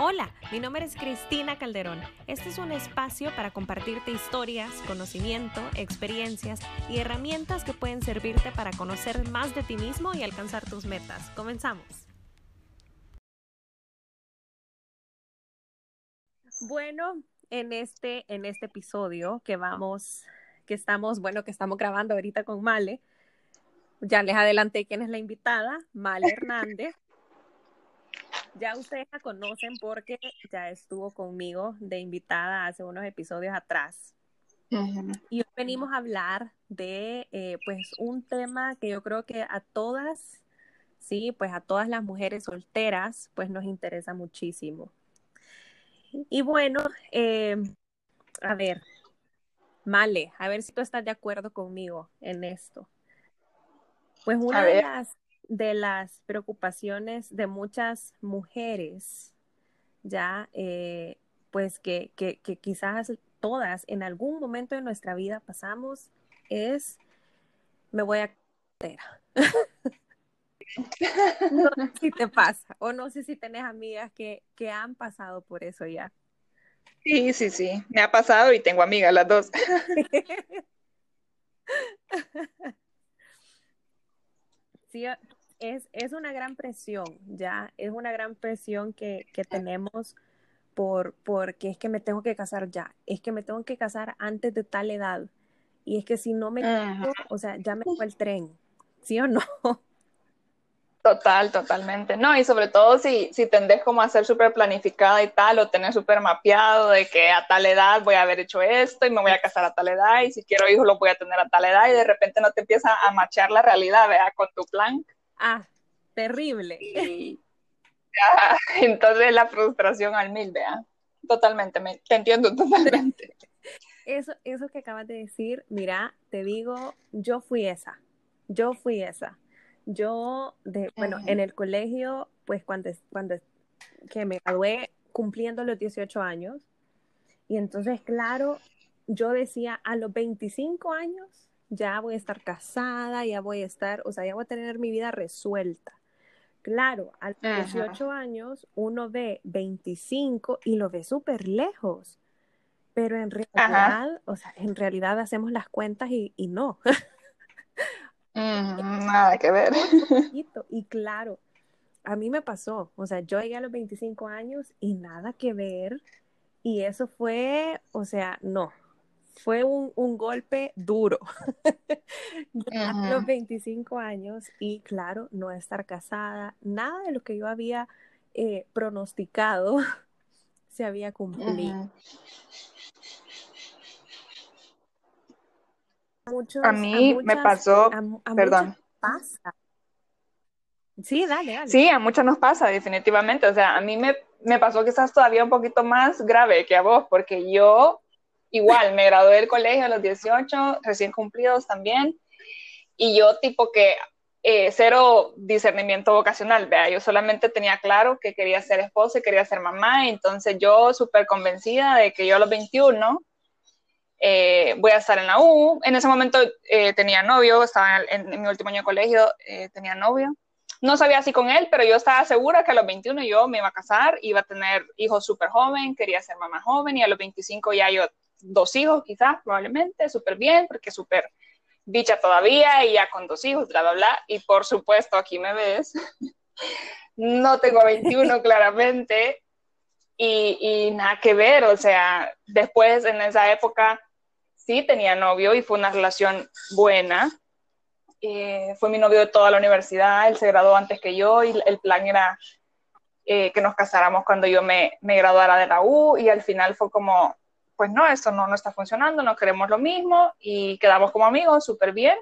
Hola, mi nombre es Cristina Calderón. Este es un espacio para compartirte historias, conocimiento, experiencias y herramientas que pueden servirte para conocer más de ti mismo y alcanzar tus metas. Comenzamos. Bueno, en este, en este episodio que vamos, que estamos, bueno, que estamos grabando ahorita con Male, ya les adelanté quién es la invitada, Male Hernández. Ya ustedes la conocen porque ya estuvo conmigo de invitada hace unos episodios atrás. Y hoy venimos a hablar de eh, pues un tema que yo creo que a todas, sí, pues a todas las mujeres solteras, pues nos interesa muchísimo. Y bueno, eh, a ver, Male, a ver si tú estás de acuerdo conmigo en esto. Pues una de las de las preocupaciones de muchas mujeres, ya, eh, pues que, que, que, quizás todas en algún momento de nuestra vida pasamos, es, me voy a... no sé si te pasa, o no sé si tenés amigas que, que han pasado por eso ya. Sí, sí, sí, me ha pasado y tengo amigas las dos. sí, es, es una gran presión, ya, es una gran presión que, que tenemos por, porque es que me tengo que casar ya, es que me tengo que casar antes de tal edad, y es que si no me caso, o sea, ya me fue el tren, ¿sí o no? Total, totalmente. No, y sobre todo si, si tendés como a ser súper planificada y tal, o tener súper mapeado de que a tal edad voy a haber hecho esto y me voy a casar a tal edad, y si quiero hijos lo voy a tener a tal edad, y de repente no te empieza a machar la realidad, vea, con tu plan. Ah, terrible. entonces la frustración al mil, vea. Totalmente, me, te entiendo totalmente. Eso, eso que acabas de decir, mira, te digo, yo fui esa, yo fui esa. Yo, de, bueno, en el colegio, pues cuando, cuando que me gradué cumpliendo los 18 años, y entonces, claro, yo decía, a los 25 años, ya voy a estar casada, ya voy a estar, o sea, ya voy a tener mi vida resuelta. Claro, a los 18 años uno ve 25 y lo ve súper lejos, pero en realidad, o sea, en realidad hacemos las cuentas y, y no. nada que ver. Y claro, a mí me pasó, o sea, yo llegué a los 25 años y nada que ver, y eso fue, o sea, no, fue un, un golpe duro. a los 25 años y claro, no estar casada, nada de lo que yo había eh, pronosticado se había cumplido. a mí me pasó, perdón. Pasa. Sí, dale, dale. Sí, a muchos nos pasa, definitivamente. O sea, a mí me, me pasó quizás todavía un poquito más grave que a vos, porque yo igual, me gradué del colegio a los 18, recién cumplidos también, y yo tipo que eh, cero discernimiento vocacional, vea, yo solamente tenía claro que quería ser esposa y quería ser mamá, entonces yo súper convencida de que yo a los 21 eh, voy a estar en la U, en ese momento eh, tenía novio, estaba en, en, mi último año de colegio, tenía novio, no sabía si con él, pero yo estaba segura que a los 21 yo me iba a casar, iba a tener hijos súper joven, quería ser mamá joven y a los 25 ya yo dos hijos quizás, probablemente, súper bien, porque súper bicha todavía y ya con dos hijos, bla, bla, bla. Y por supuesto, aquí me ves. no tengo 21 claramente y, y, nada que ver, o sea, después en esa época sí tenía novio y fue una relación buena. Eh, fue mi novio de toda la universidad, él se graduó antes que yo y el plan era eh, que nos casáramos cuando yo me, me graduara de la U y al final fue como, pues no, esto no, no está funcionando, no queremos lo mismo y quedamos como amigos súper bien.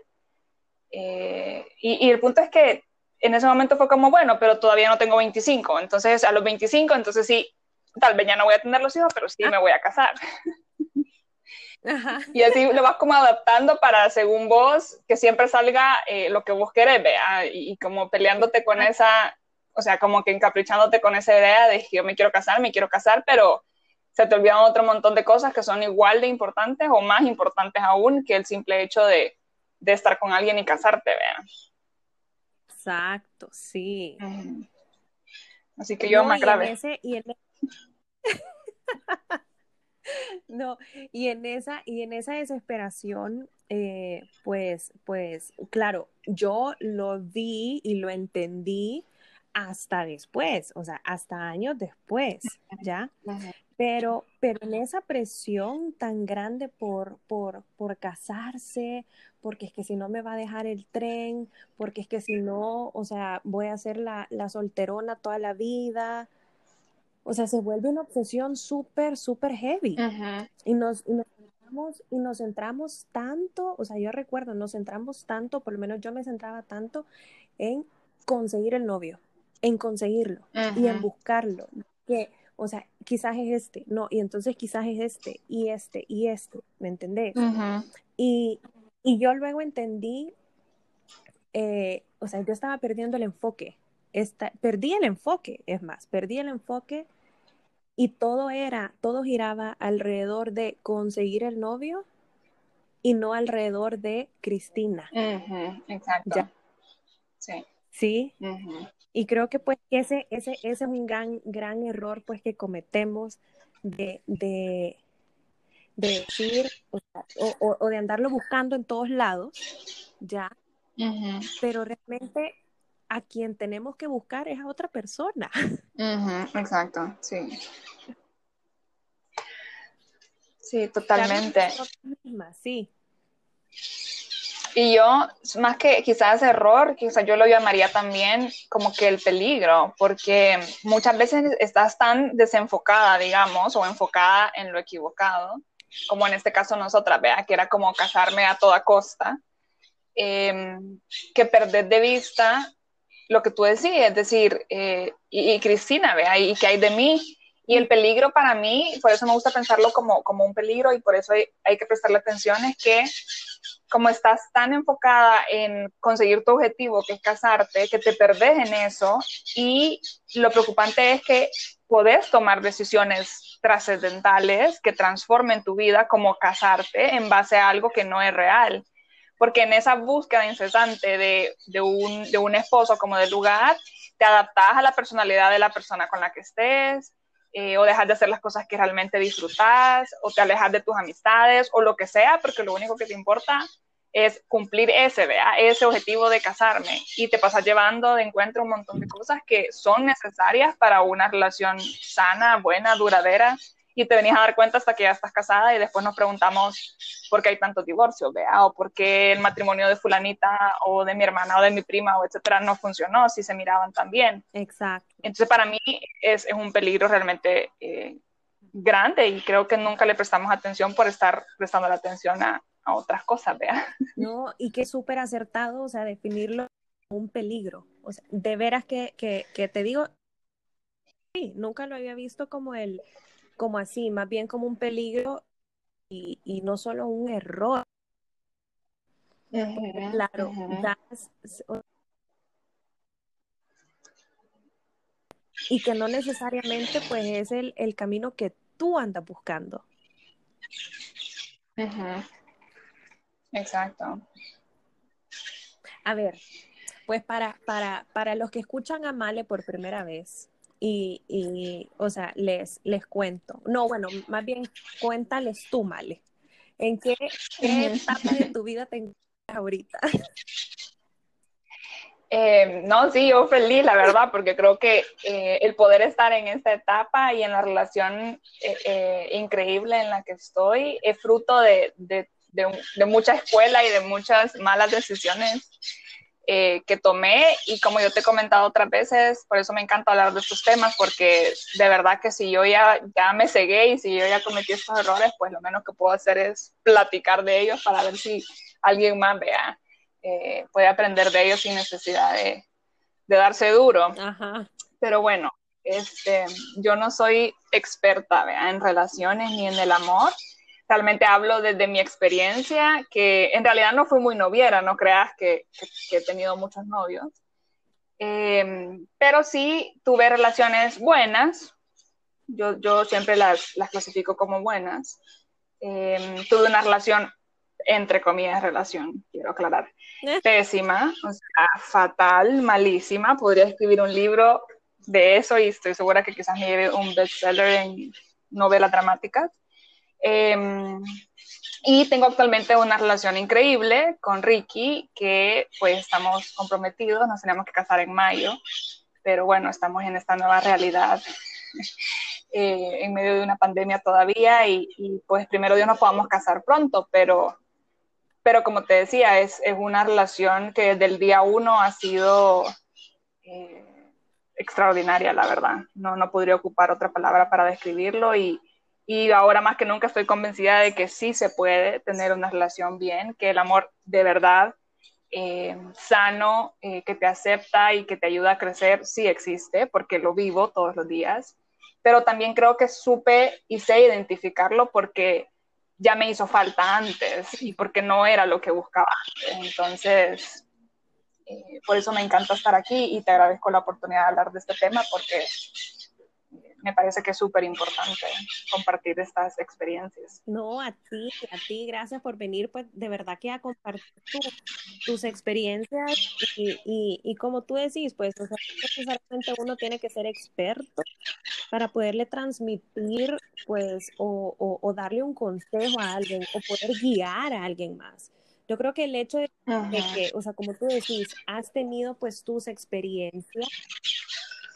Eh, y, y, el punto es que en ese momento fue como, bueno, pero todavía no tengo 25, entonces a los 25, entonces sí, tal vez ya no voy a tener los hijos, pero sí me voy a casar. Ajá. Y así lo vas como adaptando para, según vos, que siempre salga eh, lo que vos querés, vea, y, y, como peleándote con esa, o sea, como que encaprichándote con esa idea de que yo me quiero casar, me quiero casar, pero se te olvidan otro montón de cosas que son igual de importantes o más importantes aún que el simple hecho de, de estar con alguien y casarte, vean. Exacto, sí. Así que yo no, más grave. Y en, ese, y, en, No, y en esa, y en esa desesperación, eh, pues, pues, claro, yo lo vi y lo entendí hasta después, o sea, hasta años después, ¿ya? Pero, pero en esa presión tan grande por, por, por casarse, porque es que si no me va a dejar el tren, porque es que si no, o sea, voy a ser la, la solterona toda la vida, o sea, se vuelve una obsesión súper, súper heavy. y, nos, y, nos centramos, y nos centramos tanto, o sea, yo recuerdo, nos centramos tanto, por lo menos yo me centraba tanto en conseguir el novio, en conseguirlo y en buscarlo. Que, o sea, quizás es este, no, y entonces quizás es este, y este, y este, ¿me entendés? y, y, yo luego entendí, eh, o sea, yo estaba perdiendo el enfoque. Esta, perdí el enfoque, es más, perdí el enfoque y todo era, todo giraba alrededor de conseguir el novio y no alrededor de Cristina. exacto. Sí. Sí. Y creo que pues ese, ese, ese es un gran, gran error pues que cometemos de, de, decir o, o, de andarlo buscando en todos lados, ya. Pero realmente a quien tenemos que buscar es a otra persona. exacto, sí. Sí, totalmente. Sí. Y yo, más que quizás error, quizás yo lo llamaría también como que el peligro, porque muchas veces estás tan desenfocada, digamos, o enfocada en lo equivocado, como en este caso nosotras, vea, que era como casarme a toda costa, em, que perder de vista lo que tú decías, es decir, eh, y, Cristina, vea, ¿y qué hay de mí? Y el peligro para mí, por eso me gusta pensarlo como, como un peligro y por eso hay, hay, que prestarle atención, es que como estás tan enfocada en conseguir tu objetivo, que es casarte, que te perdés en eso y lo preocupante es que podés tomar decisiones trascendentales que transformen tu vida como casarte en base a algo que no es real. Porque en esa búsqueda incesante de, un, de un esposo como de lugar, te adaptas a la personalidad de la persona con la que estés, eh, o dejas de hacer las cosas que realmente disfrutas, o te alejas de tus amistades, o lo que sea, porque lo único que te importa es cumplir ese, ese objetivo de casarme. Y te pasas llevando de encuentro un montón de cosas que son necesarias para una relación sana, buena, duradera, y te venís a dar cuenta hasta que ya estás casada y después nos preguntamos por qué hay tantos divorcios, vea, o por qué el matrimonio de fulanita o de mi hermana o de mi prima o etcétera no funcionó si se miraban tan bien. Exacto. Entonces para mí es, es un peligro realmente eh, grande y creo que nunca le prestamos atención por estar prestando la atención a, a otras cosas, vea. No, y que súper acertado, o sea, definirlo como un peligro. O sea, de veras que, que, que te digo, sí, nunca lo había visto como el como así, más bien como un peligro y, y no solo un error. claro, y que no necesariamente pues es el, el camino que tú andas buscando. Exacto. A ver, pues para, para, para los que escuchan a Male por primera vez, y, y, o sea, les, les cuento. No, bueno, más bien cuéntales tú, Male. ¿En qué, etapa de tu vida te encuentras ahorita? Eh, no, sí, yo feliz, la verdad, porque creo que eh, el poder estar en esta etapa y en la relación eh, increíble en la que estoy es fruto de, de, de, mucha escuela y de muchas malas decisiones eh, que tomé y como yo te he comentado otras veces, por eso me encanta hablar de estos temas, porque de verdad que si yo ya, ya me cegué y si yo ya cometí estos errores, pues lo menos que puedo hacer es platicar de ellos para ver si alguien más vea, eh, puede aprender de ellos sin necesidad de, de darse duro. Pero bueno, este, yo no soy experta ¿vea? en relaciones ni en el amor, realmente hablo desde mi experiencia, que en realidad no fui muy noviera, no creas que, he tenido muchos novios, em, pero sí tuve relaciones buenas, yo, yo siempre las, las clasifico como buenas. Em, tuve una relación, entre comillas, relación, quiero aclarar, eh. pésima, o sea, fatal, malísima. Podría escribir un libro de eso y estoy segura que quizás me lleve un bestseller en novelas dramáticas. Em, y tengo actualmente una relación increíble con Ricky, que pues estamos comprometidos, nos tenemos que casar en mayo, pero bueno, estamos en esta nueva realidad eh, en medio de una pandemia todavía y, pues primero Dios nos podamos casar pronto, pero, pero como te decía, es, es una relación que desde el día uno ha sido eh, extraordinaria, la verdad. No, no podría ocupar otra palabra para describirlo y, y ahora más que nunca estoy convencida de que sí se puede tener una relación bien, que el amor de verdad eh, sano, que te acepta y que te ayuda a crecer, sí existe, porque lo vivo todos los días pero también creo que supe y sé identificarlo porque ya me hizo falta antes y porque no era lo que buscaba antes. Entonces, eh, por eso me encanta estar aquí y te agradezco la oportunidad de hablar de este tema porque me parece que es súper importante compartir estas experiencias. No, a ti, a ti, gracias por venir, pues de verdad que a compartir tus experiencias y, y, como tú decís, pues o sea, necesariamente uno tiene que ser experto para poderle transmitir, pues, o, o, darle un consejo a alguien o poder guiar a alguien más. Yo creo que el hecho de, de, que, o sea, como tú decís, has tenido pues tus experiencias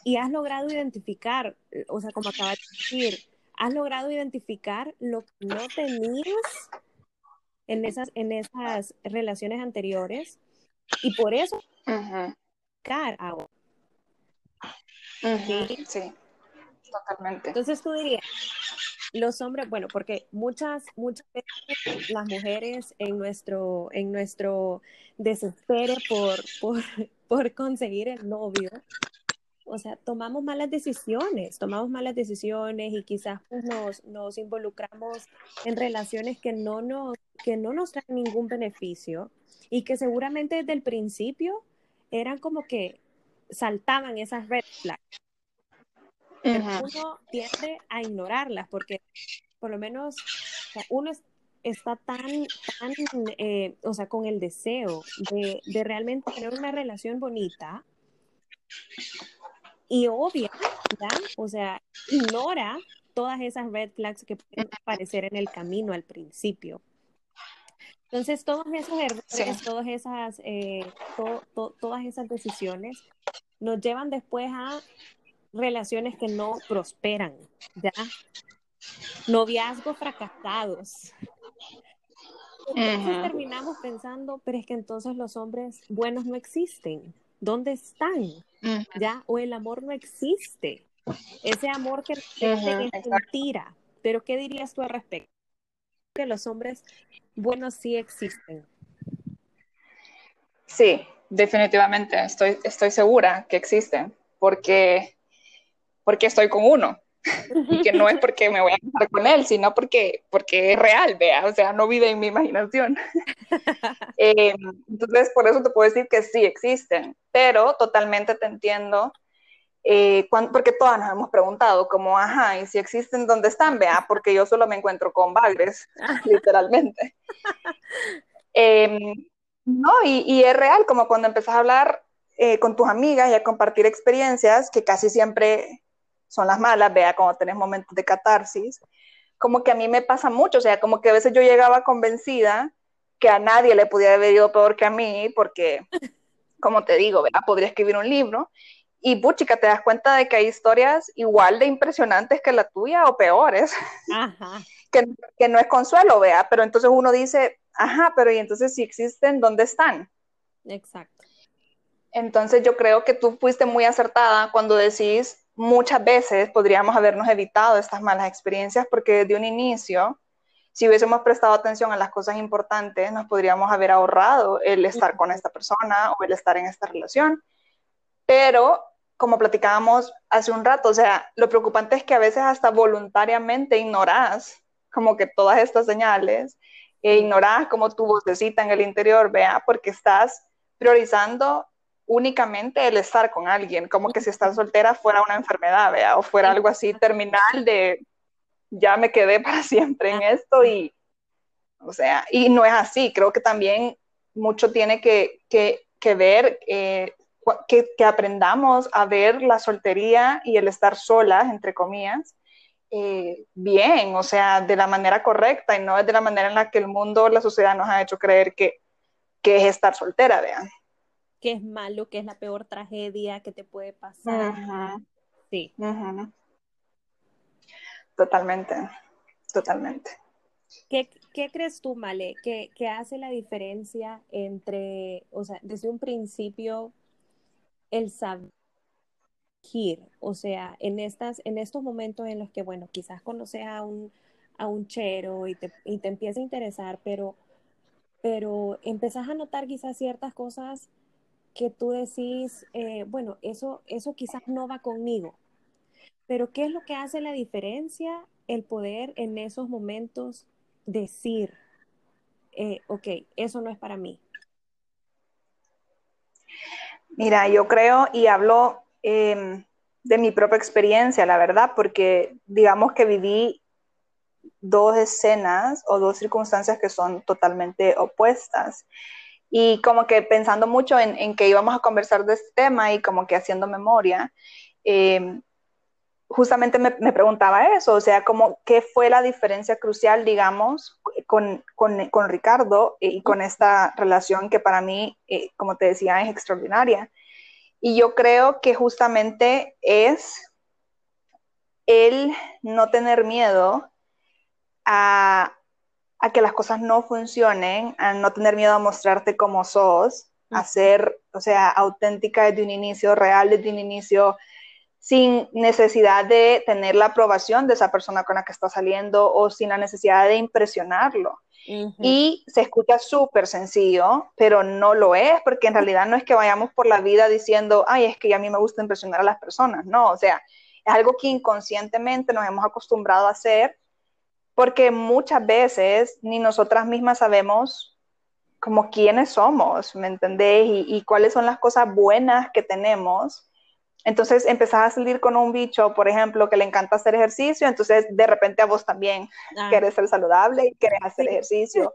y has logrado identificar, o sea, como acabas de decir, has logrado identificar lo que no tenías en esas, en esas relaciones anteriores y por eso uh ahora. ¿Sí? totalmente. Entonces tú dirías, los hombres, bueno, porque muchas, muchas veces las mujeres en nuestro, en nuestro desespero por, por, por conseguir el novio, o sea, tomamos malas decisiones, tomamos malas decisiones y quizás pues, nos, nos involucramos en relaciones que no, nos, que no nos traen ningún beneficio y que seguramente desde el principio eran como que saltaban esas red flags. Pero uno tiende a ignorarlas porque por lo menos uno está tan, tan eh, o sea, con el deseo de, de realmente tener una relación bonita y obvia, O sea, ignora todas esas red flags que pueden aparecer en el camino al principio. Entonces, todos esos errores, todas, esas, eh, todas esas decisiones nos llevan después a relaciones que no prosperan, ¿ya? Noviazgos fracasados. Entonces terminamos pensando, pero es que entonces los hombres buenos no existen. ¿Dónde están? ¿Ya? O el amor no existe. Ese amor que es mentira. Pero ¿qué dirías tú al respecto? Que los hombres buenos sí existen. Sí, definitivamente. Estoy, estoy segura que existen. Porque, porque estoy con uno y que no es porque me voy a casar con él, sino porque, porque es real, vea, o sea, no vive en mi imaginación. Eh, entonces, por eso te puedo decir que sí existen, pero totalmente te entiendo, eh, porque todas nos hemos preguntado, como, ajá, y si existen, ¿dónde están? Vea, porque yo solo me encuentro con bagres, literalmente. Em, no, y, y, es real, como cuando empezás a hablar eh, con tus amigas y a compartir experiencias, que casi siempre son las malas, vea, cuando tenés momentos de catarsis, como que a mí me pasa mucho, o sea, como que a veces yo llegaba convencida que a nadie le podía haber ido peor que a mí, porque, como te digo, vea, podría escribir un libro, y puchica, te das cuenta de que hay historias igual de impresionantes que la tuya o peores, que, que, no es consuelo, vea, pero entonces uno dice, ajá, pero y entonces si existen, ¿dónde están? Exacto. Entonces yo creo que tú fuiste muy acertada cuando decís, muchas veces podríamos habernos evitado estas malas experiencias porque desde un inicio, si hubiésemos prestado atención a las cosas importantes, nos podríamos haber ahorrado el estar con esta persona o el estar en esta relación. Pero, como platicábamos hace un rato, o sea, lo preocupante es que a veces hasta voluntariamente ignoras como que todas estas señales e ignoras como tu vocecita en el interior, vea, porque estás priorizando únicamente el estar con alguien, como que si estás soltera fuera una enfermedad, ¿vea? o fuera algo así terminal de ya me quedé para siempre en esto y, o sea, y no es así, creo que también mucho tiene que, que, que ver eh, que, que, aprendamos a ver la soltería y el estar solas, entre comillas, eh, bien, o sea, de la manera correcta y no de la manera en la que el mundo, la sociedad nos ha hecho creer que, que es estar soltera, vean. Que es malo, que es la peor tragedia que te puede pasar. Sí. Totalmente, totalmente. ¿Qué, ¿Qué, crees tú, Male, que, que, hace la diferencia entre, o sea, desde un principio, el saber, o sea, en, estas, en estos momentos en los que, bueno, quizás conoces a un, a un chero y te, y te empieza a interesar, pero, pero empezás a notar quizás ciertas cosas que tú decís, eh, bueno, eso, eso quizás no va conmigo, pero ¿qué es lo que hace la diferencia? El poder en esos momentos decir, eh, ok, eso no es para mí? Mira, yo creo y hablo em, de mi propia experiencia, la verdad, porque digamos que viví dos escenas o dos circunstancias que son totalmente opuestas. Y como que pensando mucho en, que íbamos a conversar de este tema y como que haciendo memoria, eh, justamente me, preguntaba eso, o sea, como, ¿qué fue la diferencia crucial, digamos, con, con, Ricardo y con esta relación que para mí, eh, como te decía, es extraordinaria? Y yo creo que justamente es el no tener miedo a, a, que las cosas no funcionen, a no tener miedo a mostrarte como sos, a ser, o sea, auténtica desde un inicio, real desde un inicio, sin necesidad de tener la aprobación de esa persona con la que está saliendo o sin la necesidad de impresionarlo. Y se escucha súper sencillo, pero no lo es, porque en realidad no es que vayamos por la vida diciendo, ay, es que a mí me gusta impresionar a las personas, no, o sea, es algo que inconscientemente nos hemos acostumbrado a hacer, porque muchas veces ni nosotras mismas sabemos como quiénes somos, ¿me entendés? Y, y cuáles son las cosas buenas que tenemos entonces empezás a salir con un bicho, por ejemplo, que le encanta hacer ejercicio, entonces de repente a vos también ah. querés ser saludable y querés hacer ejercicio.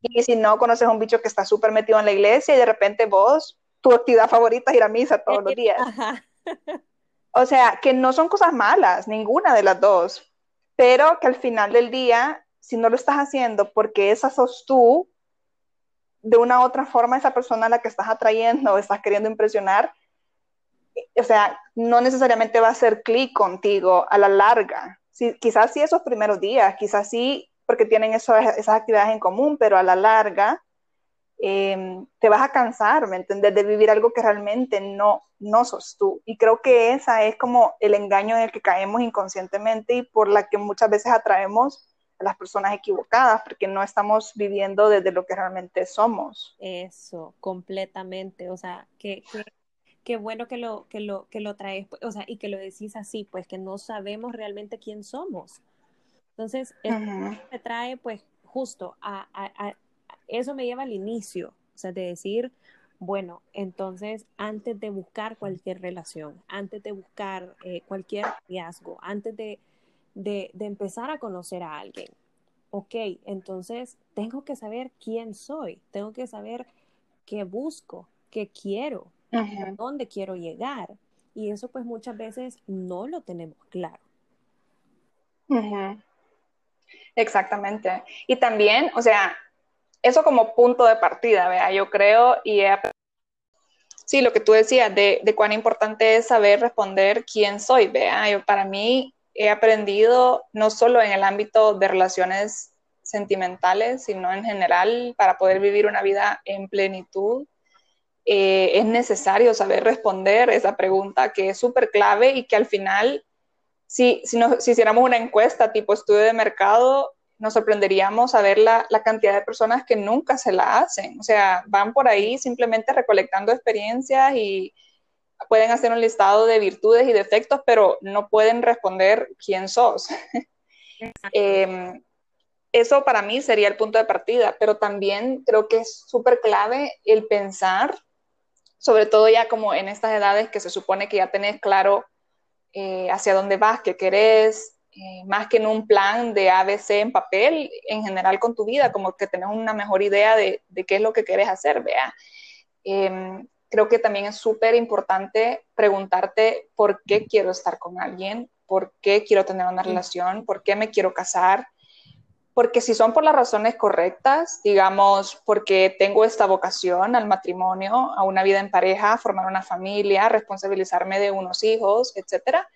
Y si no conoces a un bicho que está súper metido en la iglesia y de repente vos, tu actividad favorita es ir a misa todos los días. O sea, que no son cosas malas, ninguna de las dos, pero que al final del día, si no lo estás haciendo porque esa sos tú, de una u otra forma esa persona a la que estás atrayendo o estás queriendo impresionar, o sea, no necesariamente va a hacer clic contigo a la larga. Sí, quizás sí esos primeros días, quizás sí porque tienen esas actividades en común, pero a la larga em, te vas a cansar, ¿me entiendes? De vivir algo que realmente no, no sos tú. Y creo que esa es como el engaño en el que caemos inconscientemente y por la que muchas veces atraemos a las personas equivocadas, porque no estamos viviendo desde lo que realmente somos. Eso, completamente. O sea, que, que qué bueno que lo, que lo, que lo traes, o sea, y que lo decís así, pues que no sabemos realmente quién somos. Entonces, eso me trae, pues, justo a, a, eso me lleva al inicio, o sea, de decir, bueno, entonces, antes de buscar cualquier relación, antes de buscar eh, cualquier riesgo, antes de, de, de empezar a conocer a alguien, ok, entonces tengo que saber quién soy, tengo que saber qué busco, qué quiero, a dónde quiero llegar. Y eso pues muchas veces no lo tenemos claro. Exactamente. Y también, o sea, eso como punto de partida, vea, yo creo y he Sí, lo que tú decías de, cuán importante es saber responder quién soy, vea, yo para mí he aprendido no solo en el ámbito de relaciones sentimentales, sino en general para poder vivir una vida en plenitud, eh, es necesario saber responder esa pregunta que es súper clave y que al final, si, si, si, hiciéramos una encuesta tipo estudio de mercado, nos sorprenderíamos a ver la, la, cantidad de personas que nunca se la hacen. O sea, van por ahí simplemente recolectando experiencias y pueden hacer un listado de virtudes y defectos, pero no pueden responder quién sos. eh, eso para mí sería el punto de partida, pero también creo que es súper clave el pensar sobre todo ya como en estas edades que se supone que ya tenés claro eh, hacia dónde vas, qué querés, eh, más que en un plan de ABC en papel, en general con tu vida, como que tenés una mejor idea de, qué es lo que querés hacer, vea. Em, creo que también es súper importante preguntarte por qué quiero estar con alguien, por qué quiero tener una relación, por qué me quiero casar, porque si son por las razones correctas, digamos, porque tengo esta vocación al matrimonio, a una vida en pareja, formar una familia, responsabilizarme de unos hijos, etcétera,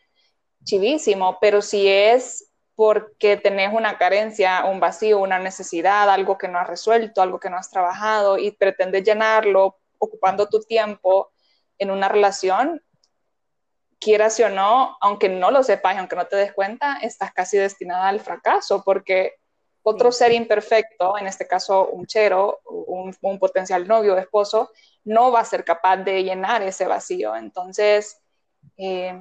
chivísimo, pero si es porque tenés una carencia, un vacío, una necesidad, algo que no has resuelto, algo que no has trabajado y pretendes llenarlo ocupando tu tiempo en una relación, quieras o no, aunque no lo sepas y aunque no te des cuenta, estás casi destinada al fracaso porque otro ser imperfecto, en este caso un chero, un, potencial novio o esposo, no va a ser capaz de llenar ese vacío. Entonces, eh,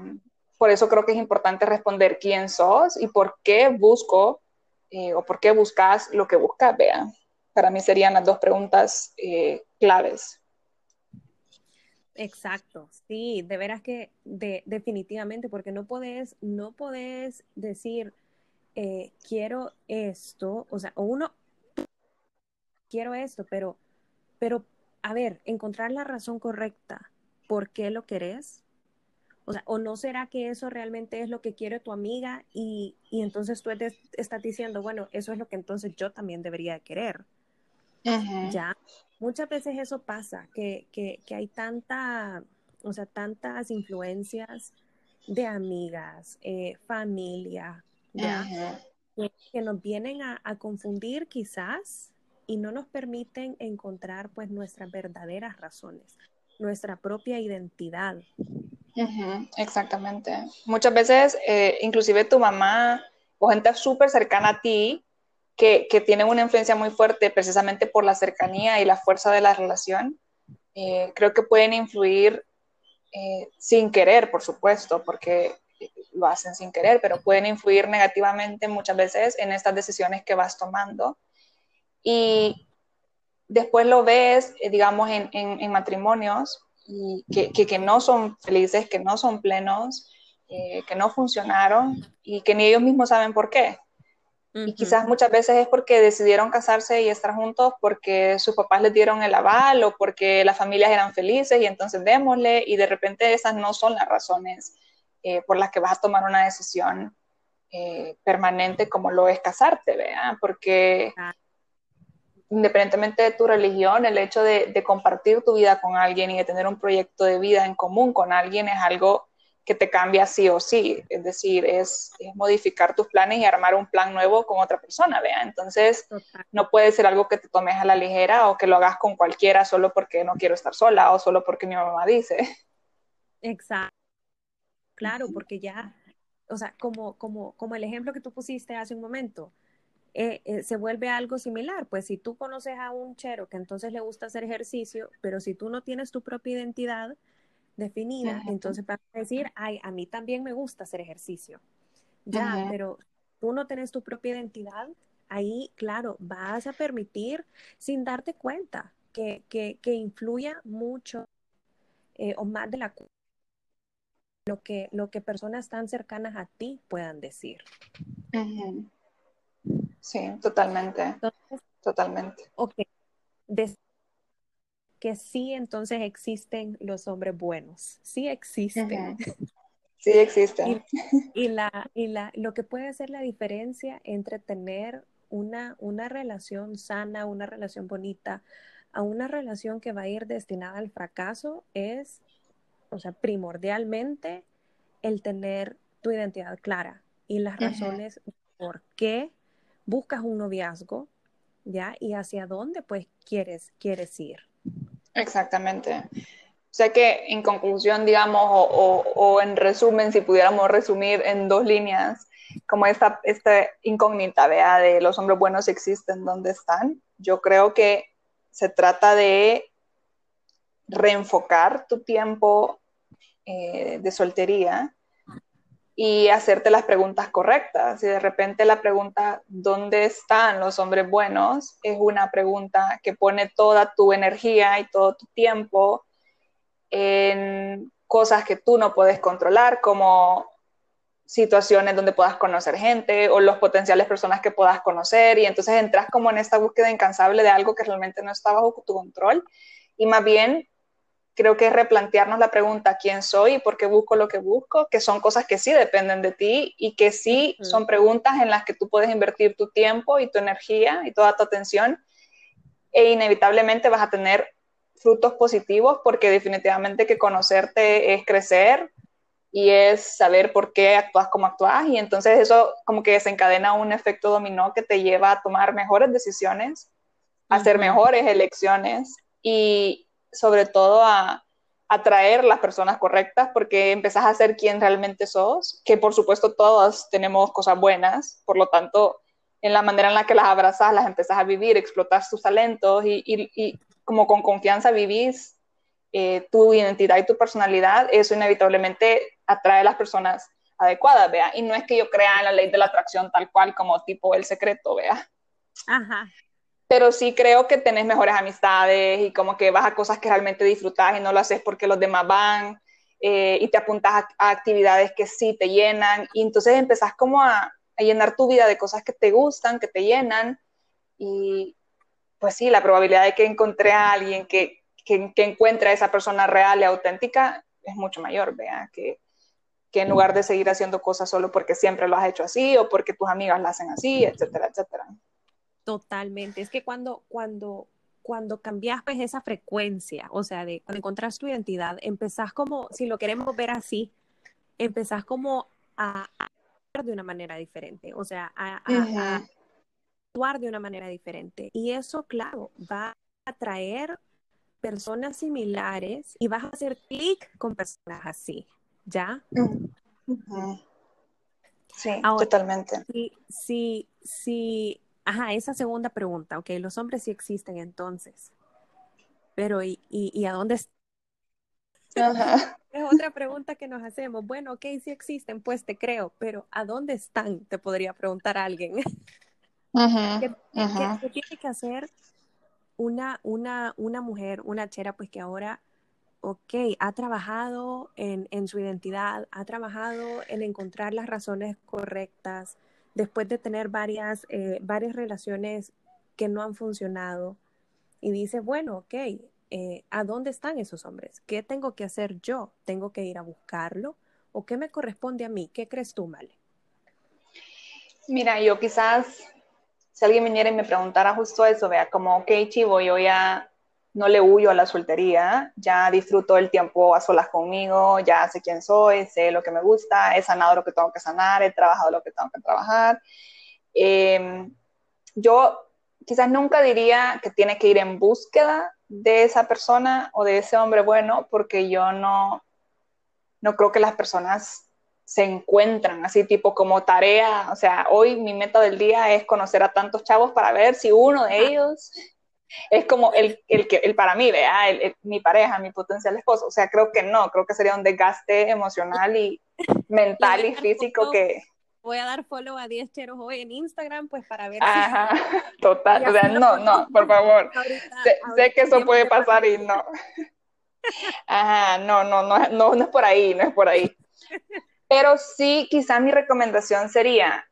por eso creo que es importante responder quién sos y por qué busco eh, o por qué buscas lo que buscas, vean. Para mí serían las dos preguntas eh, claves. Exacto, sí, de veras que de, definitivamente, porque no puedes, no decir, eh, quiero esto, o sea, uno, quiero esto, pero, pero, a ver, encontrar la razón correcta, ¿por qué lo querés? O sea, o no será que eso realmente es lo que quiere tu amiga y, y entonces tú estás diciendo, bueno, eso es lo que entonces yo también debería querer. Ya, muchas veces eso pasa, que, que, que hay tanta, o sea, tantas influencias de amigas, eh, familia, que, nos vienen a, confundir quizás y no nos permiten encontrar pues nuestras verdaderas razones, nuestra propia identidad. Exactamente. Muchas veces, eh, inclusive tu mamá o gente súper cercana a ti, que, que tienen una influencia muy fuerte precisamente por la cercanía y la fuerza de la relación, eh, creo que pueden influir eh, sin querer, por supuesto, porque lo hacen sin querer, pero pueden influir negativamente muchas veces en estas decisiones que vas tomando. Y después lo ves, eh, digamos, en, en, matrimonios y que, que, no son felices, que no son plenos, eh, que no funcionaron y que ni ellos mismos saben por qué. Y quizás muchas veces es porque decidieron casarse y estar juntos porque sus papás les dieron el aval o porque las familias eran felices y entonces démosle y de repente esas no son las razones eh, por las que vas a tomar una decisión eh, permanente como lo es casarte, ¿vea? Porque independientemente de tu religión, el hecho de, compartir tu vida con alguien y de tener un proyecto de vida en común con alguien es algo que te cambia sí o sí, es decir, es, modificar tus planes y armar un plan nuevo con otra persona, ¿vea? Entonces, no puede ser algo que te tomes a la ligera o que lo hagas con cualquiera solo porque no quiero estar sola o solo porque mi mamá dice. Exacto. Claro, porque ya, o sea, como, como, como el ejemplo que tú pusiste hace un momento, eh, eh, se vuelve algo similar. Pues si tú conoces a un chero que entonces le gusta hacer ejercicio, pero si tú no tienes tu propia identidad definida, entonces vas a decir, ay, a mí también me gusta hacer ejercicio. Ya, pero tú no tienes tu propia identidad, ahí, claro, vas a permitir sin darte cuenta que, que, que influya mucho eh, o más de la lo que, lo que personas tan cercanas a ti puedan decir. Sí, totalmente. totalmente. Ok. que sí, entonces existen los hombres buenos. Sí existen. Sí existen. Y, la, y la, lo que puede hacer la diferencia entre tener una, una relación sana, una relación bonita, a una relación que va a ir destinada al fracaso es o sea, primordialmente el tener tu identidad clara y las razones por qué buscas un noviazgo, ¿ya? Y hacia dónde, pues, quieres, quieres ir. Exactamente. O sea que, en conclusión, digamos, o, en resumen, si pudiéramos resumir en dos líneas, como esta, esta incógnita, vea, de los hombres buenos existen, ¿dónde están? Yo creo que se trata de reenfocar tu tiempo eh, de soltería y hacerte las preguntas correctas. Y de repente la pregunta, ¿dónde están los hombres buenos? Es una pregunta que pone toda tu energía y todo tu tiempo en cosas que tú no puedes controlar, como situaciones donde puedas conocer gente o los potenciales personas que puedas conocer y entonces entras como en esta búsqueda incansable de algo que realmente no está bajo tu control y más bien creo que es replantearnos la pregunta quién soy y por qué busco lo que busco, que son cosas que sí dependen de ti y que sí son preguntas en las que tú puedes invertir tu tiempo y tu energía y toda tu atención e inevitablemente vas a tener frutos positivos porque definitivamente que conocerte es crecer y es saber por qué actúas como actúas y entonces eso como que desencadena un efecto dominó que te lleva a tomar mejores decisiones, a hacer mejores elecciones y, sobre todo a atraer las personas correctas porque empezás a ser quien realmente sos, que por supuesto todos tenemos cosas buenas, por lo tanto, en la manera en la que las abrazas, las empezás a vivir, explotar sus talentos y, y, como con confianza vivís eh, tu identidad y tu personalidad, eso inevitablemente atrae a las personas adecuadas, vea. Y no es que yo crea en la ley de la atracción tal cual como tipo el secreto, vea. Ajá pero sí creo que tenés mejores amistades y como que vas a cosas que realmente disfrutas y no lo haces porque los demás van eh, y te apuntas a, actividades que sí te llenan y entonces empezás como a, llenar tu vida de cosas que te gustan, que te llenan y pues sí, la probabilidad de que encontré a alguien que, que, encuentre a esa persona real y auténtica es mucho mayor, vea, que, que en lugar de seguir haciendo cosas solo porque siempre lo has hecho así o porque tus amigas lo hacen así, etcétera, etcétera. Totalmente. Es que cuando, cuando, cuando cambias pues esa frecuencia, o sea, de cuando encontrás tu identidad, empezás como, si lo queremos ver así, empezás como a, actuar de una manera diferente, o sea, a, actuar de una manera diferente. Y eso, claro, va a atraer personas similares y vas a hacer clic con personas así, ¿ya? Sí, totalmente. Sí, sí Ajá, esa segunda pregunta, ok, los hombres sí existen entonces, pero ¿y, y, a dónde están? Es otra pregunta que nos hacemos. Bueno, ok, sí existen, pues te creo, pero ¿a dónde están? Te podría preguntar alguien. ¿Qué, tiene que hacer una, una, una mujer, una chera, pues que ahora, ok, ha trabajado en, en su identidad, ha trabajado en encontrar las razones correctas, después de tener varias, eh, varias relaciones que no han funcionado y dice, bueno, ok, eh, ¿a dónde están esos hombres? ¿Qué tengo que hacer yo? ¿Tengo que ir a buscarlo? ¿O qué me corresponde a mí? ¿Qué crees tú, Male? Mira, yo quizás, si alguien viniera y me preguntara justo eso, vea, como, ok, chivo, yo ya no le huyo a la soltería, ya disfruto el tiempo a solas conmigo, ya sé quién soy, sé lo que me gusta, he sanado lo que tengo que sanar, he trabajado lo que tengo que trabajar. Em, yo quizás nunca diría que tiene que ir en búsqueda de esa persona o de ese hombre bueno, porque yo no, no creo que las personas se encuentran así tipo como tarea, o sea, hoy mi meta del día es conocer a tantos chavos para ver si uno de ellos es como el, el, que, el para mí, vea, el, mi pareja, mi potencial esposo. O sea, creo que no, creo que sería un desgaste emocional y mental y físico que... Voy a dar follow a 10 cheros hoy en Instagram, pues para ver Ajá, total, o sea, no, no, por favor. sé, que eso puede pasar y no. Ajá, no, no, no, no, no es por ahí, no es por ahí. Pero sí, quizá mi recomendación sería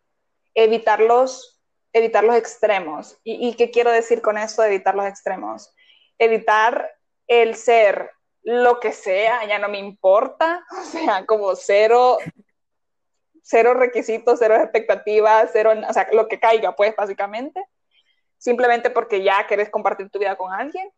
evitar los evitar los extremos. ¿Y, qué quiero decir con esto de evitar los extremos? Evitar el ser lo que sea, ya no me importa, o sea, como cero, cero requisitos, cero expectativas, cero, o sea, lo que caiga, pues, básicamente, simplemente porque ya querés compartir tu vida con alguien.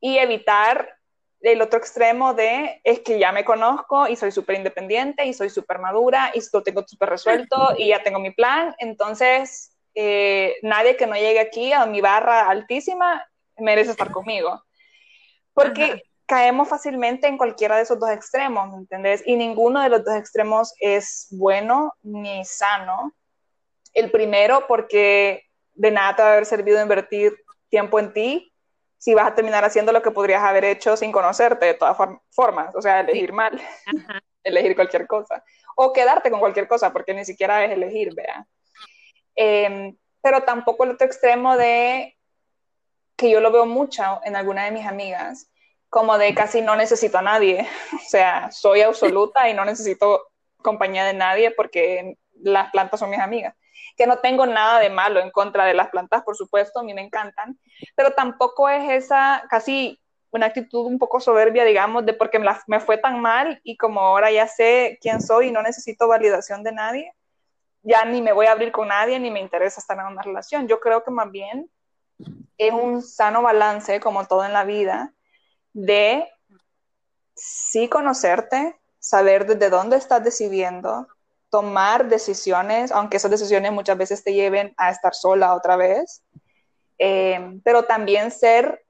Y evitar el otro extremo de es que ya me conozco y soy súper independiente y soy súper madura y lo tengo súper resuelto y ya tengo mi plan, entonces eh, nadie que no llegue aquí a mi barra altísima merece estar conmigo. Porque caemos fácilmente en cualquiera de esos dos extremos, ¿me entendés? Y ninguno de los dos extremos es bueno ni sano. El primero, porque de nada te va a haber servido invertir tiempo en ti si vas a terminar haciendo lo que podrías haber hecho sin conocerte de todas formas, o sea, elegir mal, elegir cualquier cosa, o quedarte con cualquier cosa, porque ni siquiera es elegir, vea. Em, pero tampoco el otro extremo de que yo lo veo mucho en alguna de mis amigas, como de casi no necesito a nadie, o sea, soy absoluta y no necesito compañía de nadie porque las plantas son mis amigas. Que no tengo nada de malo en contra de las plantas, por supuesto, a mí me encantan, pero tampoco es esa casi una actitud un poco soberbia, digamos, de porque me, fue tan mal y como ahora ya sé quién soy y no necesito validación de nadie, ya ni me voy a abrir con nadie ni me interesa estar en una relación. Yo creo que más bien es un sano balance, como todo en la vida, de sí conocerte, saber desde dónde estás decidiendo, tomar decisiones, aunque esas decisiones muchas veces te lleven a estar sola otra vez, eh, pero también ser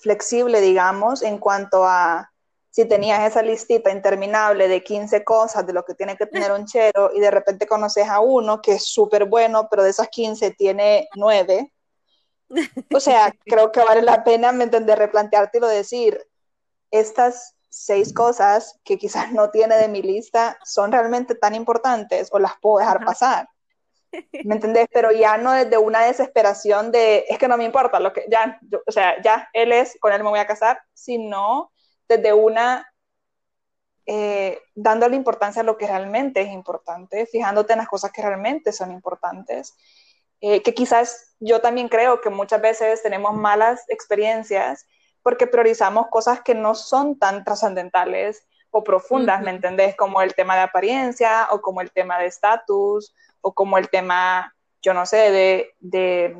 flexible, digamos, en cuanto a si tenías esa listita interminable de 15 cosas de lo que tiene que tener un chero y de repente conoces a uno que es súper bueno, pero de esas 15 tiene 9. O sea, creo que vale la pena, ¿me entiendes? Replantearte y decir, estas seis cosas que quizás no tiene de mi lista son realmente tan importantes o las puedo dejar pasar. ¿Me entendés? Pero ya no desde una desesperación de, es que no me importa, lo que ya, o sea, ya él es, con él me voy a casar, sino desde una, eh, dándole importancia a lo que realmente es importante, fijándote en las cosas que realmente son importantes, eh, que quizás yo también creo que muchas veces tenemos malas experiencias porque priorizamos cosas que no son tan trascendentales o profundas, ¿me entendés? Como el tema de apariencia o como el tema de estatus o como el tema, yo no sé, de, de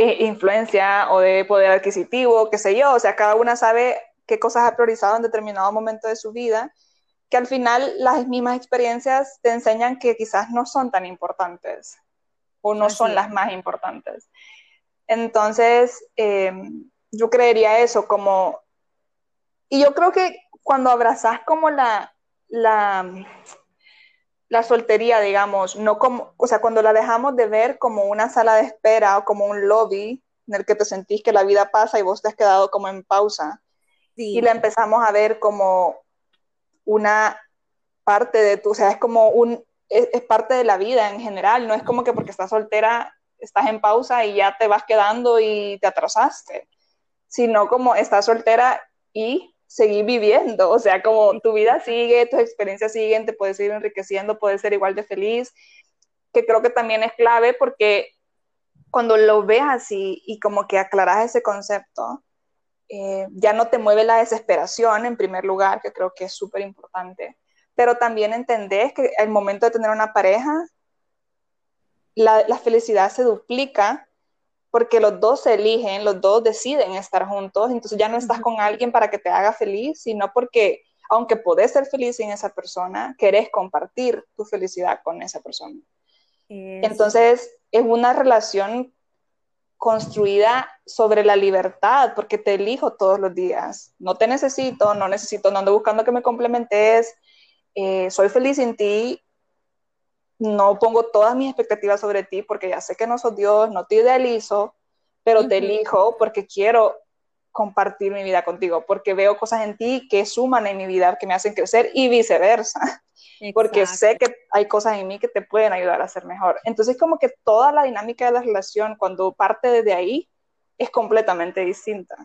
eh, influencia o de poder adquisitivo, qué sé yo, o sea, cada una sabe qué cosas ha priorizado en determinado momento de su vida, que al final las mismas experiencias te enseñan que quizás no son tan importantes o no son las más importantes. Entonces, eh, yo creería eso, como, y yo creo que cuando abrazas como la, la, la soltería, digamos, no como, o sea, cuando la dejamos de ver como una sala de espera o como un lobby en el que te sentís que la vida pasa y vos te has quedado como en pausa, y la empezamos a ver como una parte de tu, o sea, es como un, es, es, parte de la vida en general, no es como que porque estás soltera estás en pausa y ya te vas quedando y te atrasaste, sino como estás soltera y seguir viviendo, o sea, como tu vida sigue, tus experiencias siguen, te puedes ir enriqueciendo, puedes ser igual de feliz, que creo que también es clave porque cuando lo ves así y como que aclaras ese concepto, eh, ya no te mueve la desesperación en primer lugar, que creo que es súper importante, pero también entendés que el momento de tener una pareja, la, la felicidad se duplica porque los dos se eligen, los dos deciden estar juntos, entonces ya no estás con alguien para que te haga feliz, sino porque aunque podés ser feliz sin esa persona, querés compartir tu felicidad con esa persona. Entonces es una relación construida sobre la libertad, porque te elijo todos los días. No te necesito, no necesito, no ando buscando que me complementes, eh, soy feliz sin ti no pongo todas mis expectativas sobre ti porque ya sé que no sos Dios, no te idealizo, pero te elijo porque quiero compartir mi vida contigo, porque veo cosas en ti que suman en mi vida, que me hacen crecer y viceversa, porque sé que hay cosas en mí que te pueden ayudar a ser mejor. Entonces, como que toda la dinámica de la relación, cuando parte desde ahí, es completamente distinta.